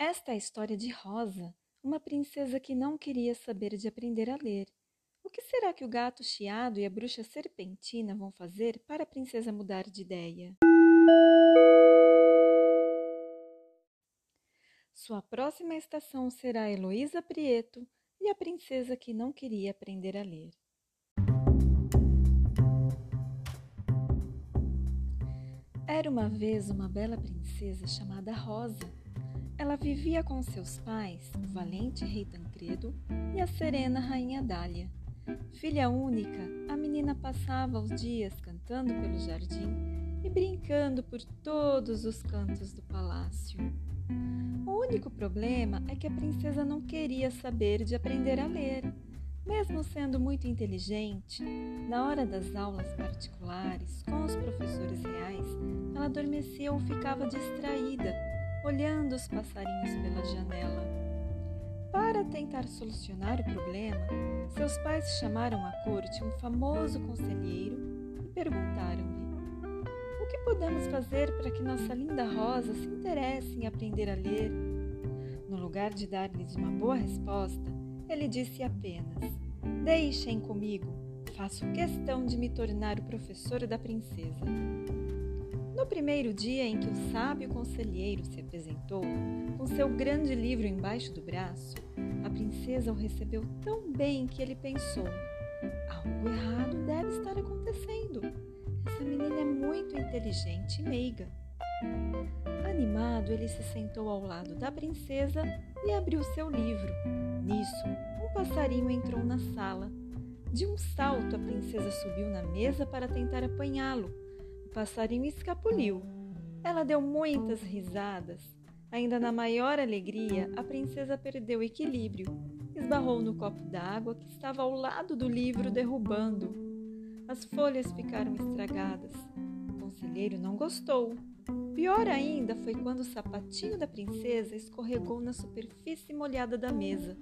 Esta é a história de Rosa, uma princesa que não queria saber de aprender a ler. O que será que o gato chiado e a bruxa serpentina vão fazer para a princesa mudar de ideia? Sua próxima estação será Heloísa Prieto e a princesa que não queria aprender a ler. Era uma vez uma bela princesa chamada Rosa. Ela vivia com seus pais, o valente rei Tancredo e a serena rainha Dália. Filha única, a menina passava os dias cantando pelo jardim e brincando por todos os cantos do palácio. O único problema é que a princesa não queria saber de aprender a ler. Mesmo sendo muito inteligente, na hora das aulas particulares com os professores reais, ela adormecia ou ficava distraída, olhando os passarinhos pela janela. Para tentar solucionar o problema, seus pais chamaram à corte um famoso conselheiro e perguntaram-lhe: O que podemos fazer para que nossa linda Rosa se interesse em aprender a ler? No lugar de dar-lhes uma boa resposta, ele disse apenas: Deixem comigo, faço questão de me tornar o professor da princesa. No primeiro dia em que o sábio conselheiro se apresentou, com seu grande livro embaixo do braço, a princesa o recebeu tão bem que ele pensou: algo errado deve estar acontecendo. Essa menina é muito inteligente e meiga. Animado, ele se sentou ao lado da princesa e abriu seu livro. Nisso, um passarinho entrou na sala. De um salto, a princesa subiu na mesa para tentar apanhá-lo. Passarinho escapuliu. Ela deu muitas risadas. Ainda na maior alegria, a princesa perdeu o equilíbrio. Esbarrou no copo d'água que estava ao lado do livro, derrubando. As folhas ficaram estragadas. O conselheiro não gostou Pior ainda foi quando o sapatinho da princesa escorregou na superfície molhada da mesa.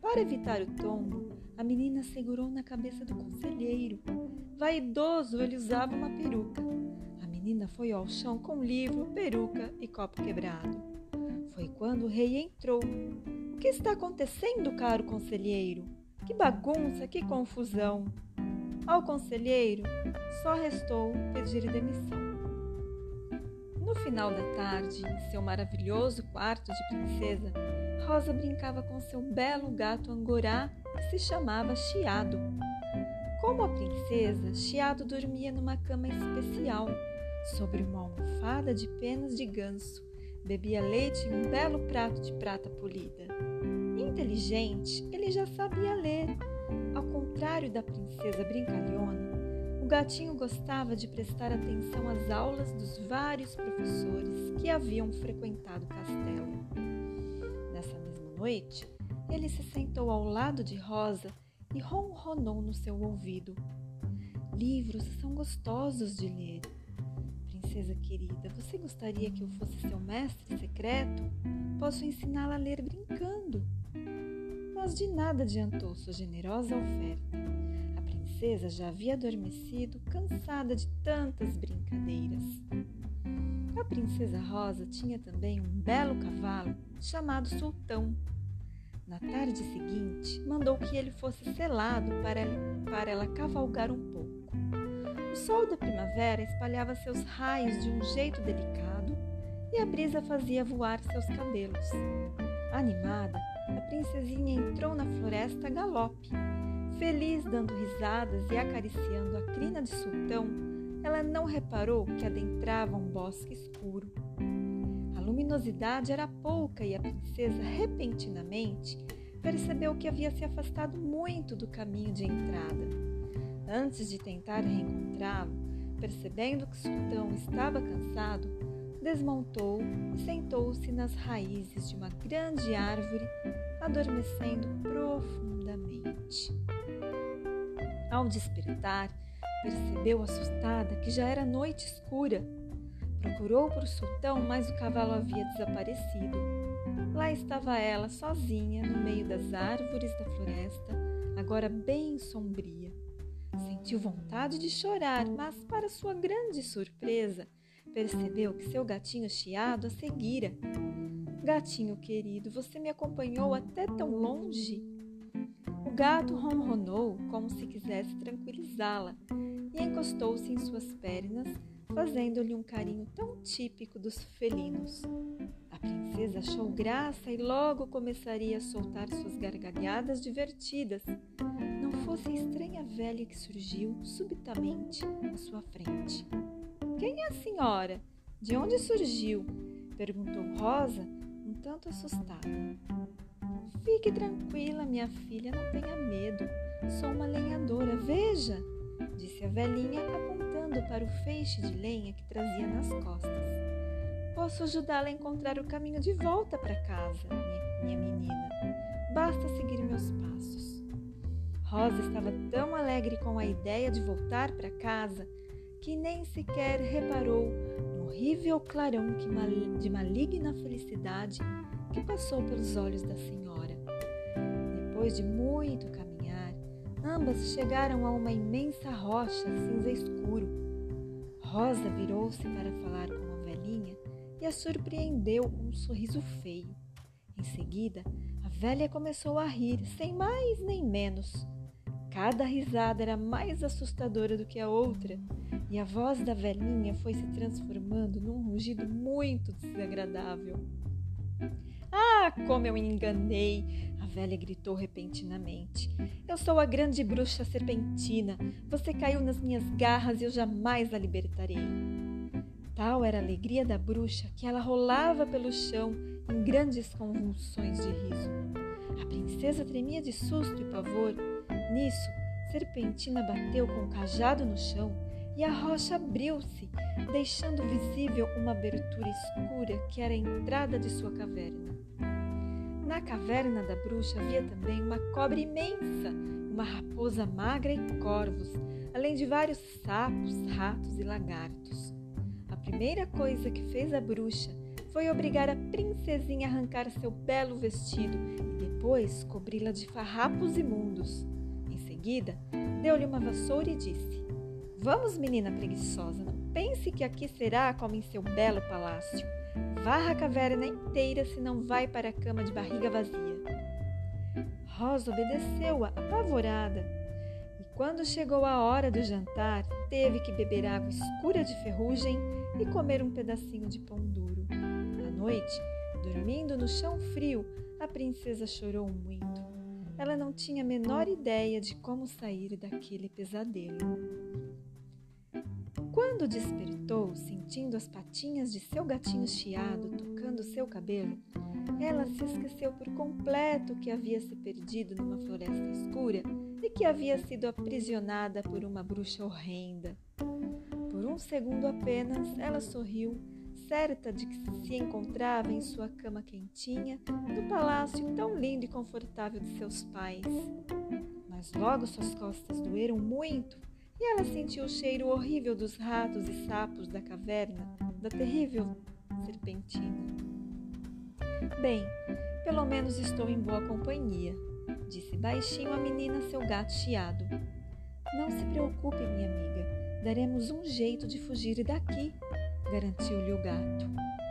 Para evitar o tombo, a menina segurou na cabeça do conselheiro. Vaidoso, ele usava uma peruca. Menina foi ao chão com livro, peruca e copo quebrado. Foi quando o rei entrou. O que está acontecendo, caro conselheiro? Que bagunça, que confusão! Ao conselheiro só restou pedir demissão. No final da tarde, em seu maravilhoso quarto de princesa, Rosa brincava com seu belo gato angorá que se chamava Chiado. Como a princesa, Chiado dormia numa cama especial, sobre uma almofada de penas de ganso, bebia leite em um belo prato de prata polida. Inteligente, ele já sabia ler. Ao contrário da princesa brincalhona, gatinho gostava de prestar atenção às aulas dos vários professores que haviam frequentado o castelo. Nessa mesma noite, ele se sentou ao lado de Rosa e ronronou no seu ouvido. Livros são gostosos de ler. Princesa querida, você gostaria que eu fosse seu mestre secreto? Posso ensiná-la a ler brincando. Mas de nada adiantou sua generosa oferta princesa já havia adormecido, cansada de tantas brincadeiras. A princesa Rosa tinha também um belo cavalo chamado Sultão. Na tarde seguinte, mandou que ele fosse selado para para ela cavalgar um. O sol da primavera espalhava seus raios de um jeito delicado e a brisa fazia voar seus cabelos. Animada, a princesinha entrou na floresta a galope Feliz dando risadas e acariciando a crina de sultão, ela não reparou que adentrava um bosque escuro. A luminosidade era pouca e a princesa repentinamente percebeu que havia se afastado muito do caminho de entrada. Antes de tentar reencontrá-lo, percebendo que Sultão estava cansado, desmontou e sentou-se nas raízes de uma grande árvore, adormecendo profundamente. Ao despertar, percebeu assustada que já era noite escura. Procurou por sultão, mas o cavalo havia desaparecido. Lá estava ela, sozinha, no meio das árvores da floresta, agora bem sombria. Sentiu vontade de chorar, mas, para sua grande surpresa, percebeu que seu gatinho chiado a seguira. Gatinho querido, você me acompanhou até tão longe? O gato ronronou como se quisesse tranquilizá-la e encostou-se em suas pernas, fazendo-lhe um carinho tão típico dos felinos. A princesa achou graça e logo começaria a soltar suas gargalhadas divertidas. Fosse a estranha velha que surgiu subitamente à sua frente. Quem é a senhora? De onde surgiu? perguntou Rosa, um tanto assustada. Fique tranquila, minha filha, não tenha medo. Sou uma lenhadora, veja, disse a velhinha, apontando para o feixe de lenha que trazia nas costas. Posso ajudá-la a encontrar o caminho de volta para casa, minha, minha menina. Basta seguir meus passos. Rosa estava tão alegre com a ideia de voltar para casa que nem sequer reparou no horrível clarão de maligna felicidade que passou pelos olhos da senhora. Depois de muito caminhar, ambas chegaram a uma imensa rocha cinza escuro. Rosa virou-se para falar com a velhinha e a surpreendeu com um sorriso feio. Em seguida, a velha começou a rir, sem mais nem menos. Cada risada era mais assustadora do que a outra, e a voz da velhinha foi se transformando num rugido muito desagradável. Ah, como eu me enganei! A velha gritou repentinamente. Eu sou a grande bruxa serpentina. Você caiu nas minhas garras e eu jamais a libertarei. Tal era a alegria da bruxa que ela rolava pelo chão em grandes convulsões de riso. A princesa tremia de susto e pavor. Nisso, Serpentina bateu com o cajado no chão e a rocha abriu-se, deixando visível uma abertura escura que era a entrada de sua caverna. Na caverna da bruxa havia também uma cobra imensa, uma raposa magra e corvos, além de vários sapos, ratos e lagartos. A primeira coisa que fez a bruxa foi obrigar a princesinha a arrancar seu belo vestido e depois cobri-la de farrapos imundos. Seguida, deu-lhe uma vassoura e disse: Vamos, menina preguiçosa, não pense que aqui será como em seu belo palácio. Varra a caverna inteira se não vai para a cama de barriga vazia. Rosa obedeceu-a, apavorada, e quando chegou a hora do jantar, teve que beber água escura de ferrugem e comer um pedacinho de pão duro. À noite, dormindo no chão frio, a princesa chorou muito. Ela não tinha a menor ideia de como sair daquele pesadelo. Quando despertou, sentindo as patinhas de seu gatinho chiado tocando seu cabelo, ela se esqueceu por completo que havia se perdido numa floresta escura e que havia sido aprisionada por uma bruxa horrenda. Por um segundo apenas, ela sorriu, certa de que se encontrava em sua cama quentinha, no palácio tão lindo e confortável de seus pais. Mas logo suas costas doeram muito e ela sentiu o cheiro horrível dos ratos e sapos da caverna, da terrível serpentina. Bem, pelo menos estou em boa companhia, disse baixinho a menina seu gato chiado. Não se preocupe, minha amiga, daremos um jeito de fugir daqui, garantiu-lhe o gato.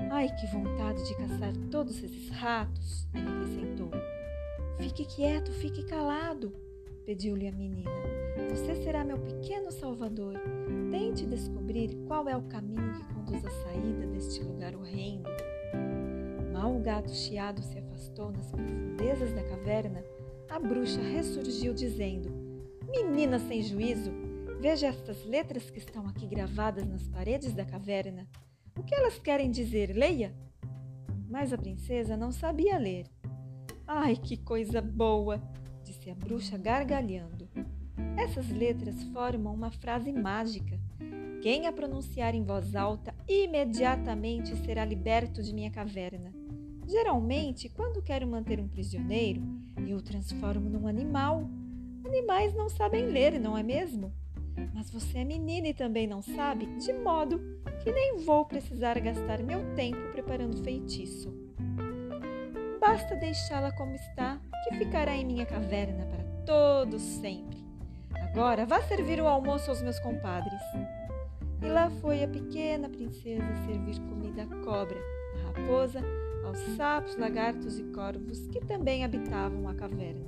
Ai, que vontade de caçar todos esses ratos, ele acrescentou. Fique quieto, fique calado, pediu-lhe a menina. Você será meu pequeno salvador. Tente descobrir qual é o caminho que conduz à saída deste lugar horrendo. Mal o gato chiado se afastou nas profundezas da caverna, a bruxa ressurgiu dizendo: Menina sem juízo, veja estas letras que estão aqui gravadas nas paredes da caverna. O que elas querem dizer? Leia! Mas a princesa não sabia ler. Ai, que coisa boa! disse a bruxa gargalhando. Essas letras formam uma frase mágica. Quem a pronunciar em voz alta imediatamente será liberto de minha caverna. Geralmente, quando quero manter um prisioneiro, eu o transformo num animal. Animais não sabem ler, não é mesmo? Mas você é menina e também não sabe, de modo que nem vou precisar gastar meu tempo preparando feitiço. Basta deixá-la como está, que ficará em minha caverna para todo sempre. Agora vá servir o almoço aos meus compadres. E lá foi a pequena princesa servir comida à cobra, à raposa, aos sapos, lagartos e corvos que também habitavam a caverna.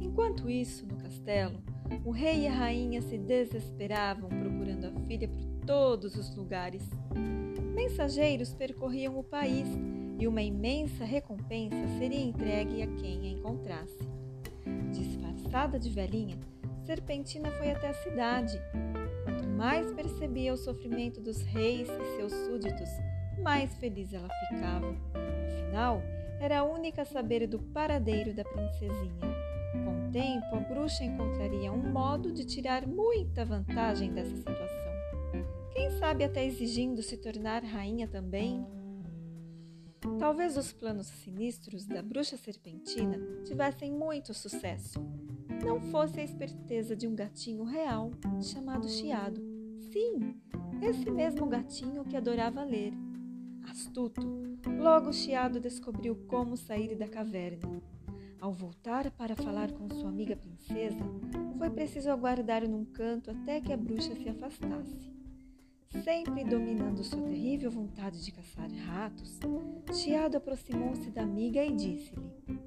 Enquanto isso, no castelo, o rei e a rainha se desesperavam procurando a filha por todos os lugares. Mensageiros percorriam o país e uma imensa recompensa seria entregue a quem a encontrasse. Disfarçada de velhinha, Serpentina foi até a cidade. Quanto mais percebia o sofrimento dos reis e seus súditos, mais feliz ela ficava. Afinal, era a única a saber do paradeiro da princesinha. Com o tempo, a bruxa encontraria um modo de tirar muita vantagem dessa situação. Quem sabe até exigindo se tornar rainha também? Talvez os planos sinistros da bruxa serpentina tivessem muito sucesso. Não fosse a esperteza de um gatinho real chamado Chiado. Sim, esse mesmo gatinho que adorava ler. Astuto, logo Chiado descobriu como sair da caverna. Ao voltar para falar com sua amiga princesa, foi preciso aguardar num canto até que a bruxa se afastasse. Sempre dominando sua terrível vontade de caçar ratos, Chiado aproximou-se da amiga e disse-lhe: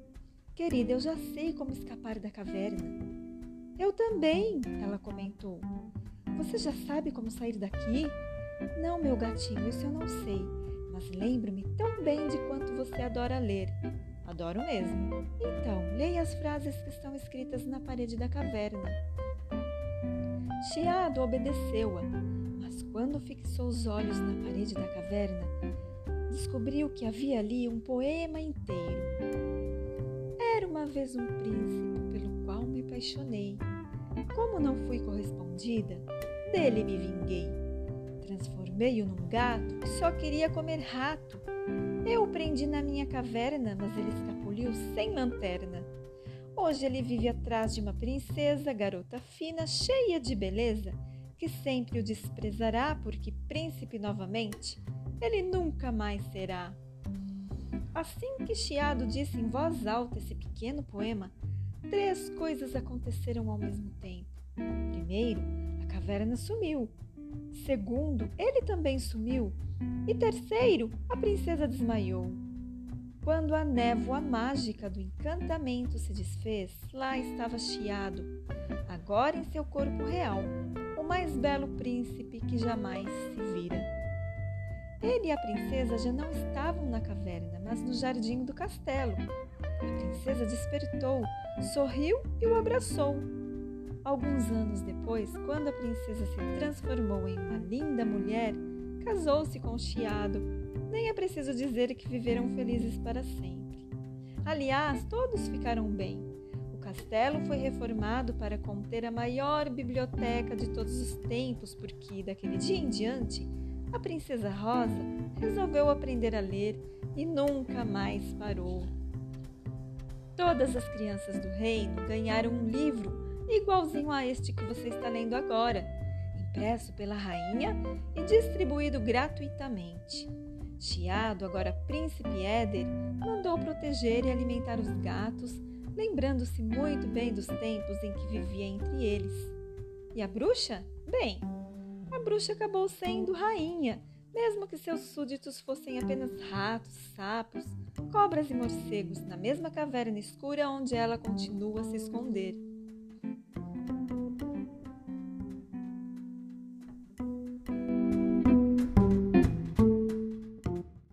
Querida, eu já sei como escapar da caverna. Eu também, ela comentou. Você já sabe como sair daqui? Não, meu gatinho, isso eu não sei, mas lembro-me tão bem de quanto você adora ler. Adoro mesmo. Então, leia as frases que estão escritas na parede da caverna. Chiado obedeceu-a quando fixou os olhos na parede da caverna, descobriu que havia ali um poema inteiro. Era uma vez um príncipe pelo qual me apaixonei. Como não fui correspondida, dele me vinguei. Transformei-o num gato que só queria comer rato. Eu o prendi na minha caverna, mas ele escapuliu sem lanterna. Hoje ele vive atrás de uma princesa, garota fina, cheia de beleza que sempre o desprezará, porque príncipe novamente ele nunca mais será. Assim que Chiado disse em voz alta esse pequeno poema, três coisas aconteceram ao mesmo tempo. Primeiro, a caverna sumiu. Segundo, ele também sumiu. E terceiro, a princesa desmaiou. Quando a névoa mágica do encantamento se desfez, lá estava Chiado, agora em seu corpo real, mais belo príncipe que jamais se vira. Ele e a princesa já não estavam na caverna, mas no jardim do castelo. A princesa despertou, sorriu e o abraçou. Alguns anos depois, quando a princesa se transformou em uma linda mulher, casou-se com o Chiado. Nem é preciso dizer que viveram felizes para sempre. Aliás, todos ficaram bem castelo foi reformado para conter a maior biblioteca de todos os tempos, porque daquele dia em diante a princesa Rosa resolveu aprender a ler e nunca mais parou. Todas as crianças do reino ganharam um livro igualzinho a este que você está lendo agora, impresso pela rainha e distribuído gratuitamente. Chiado, agora príncipe Éder, mandou proteger e alimentar os gatos lembrando-se muito bem dos tempos em que vivia entre eles. E a bruxa? Bem, a bruxa acabou sendo rainha, mesmo que seus súditos fossem apenas ratos, sapos, cobras e morcegos na mesma caverna escura onde ela continua a se esconder.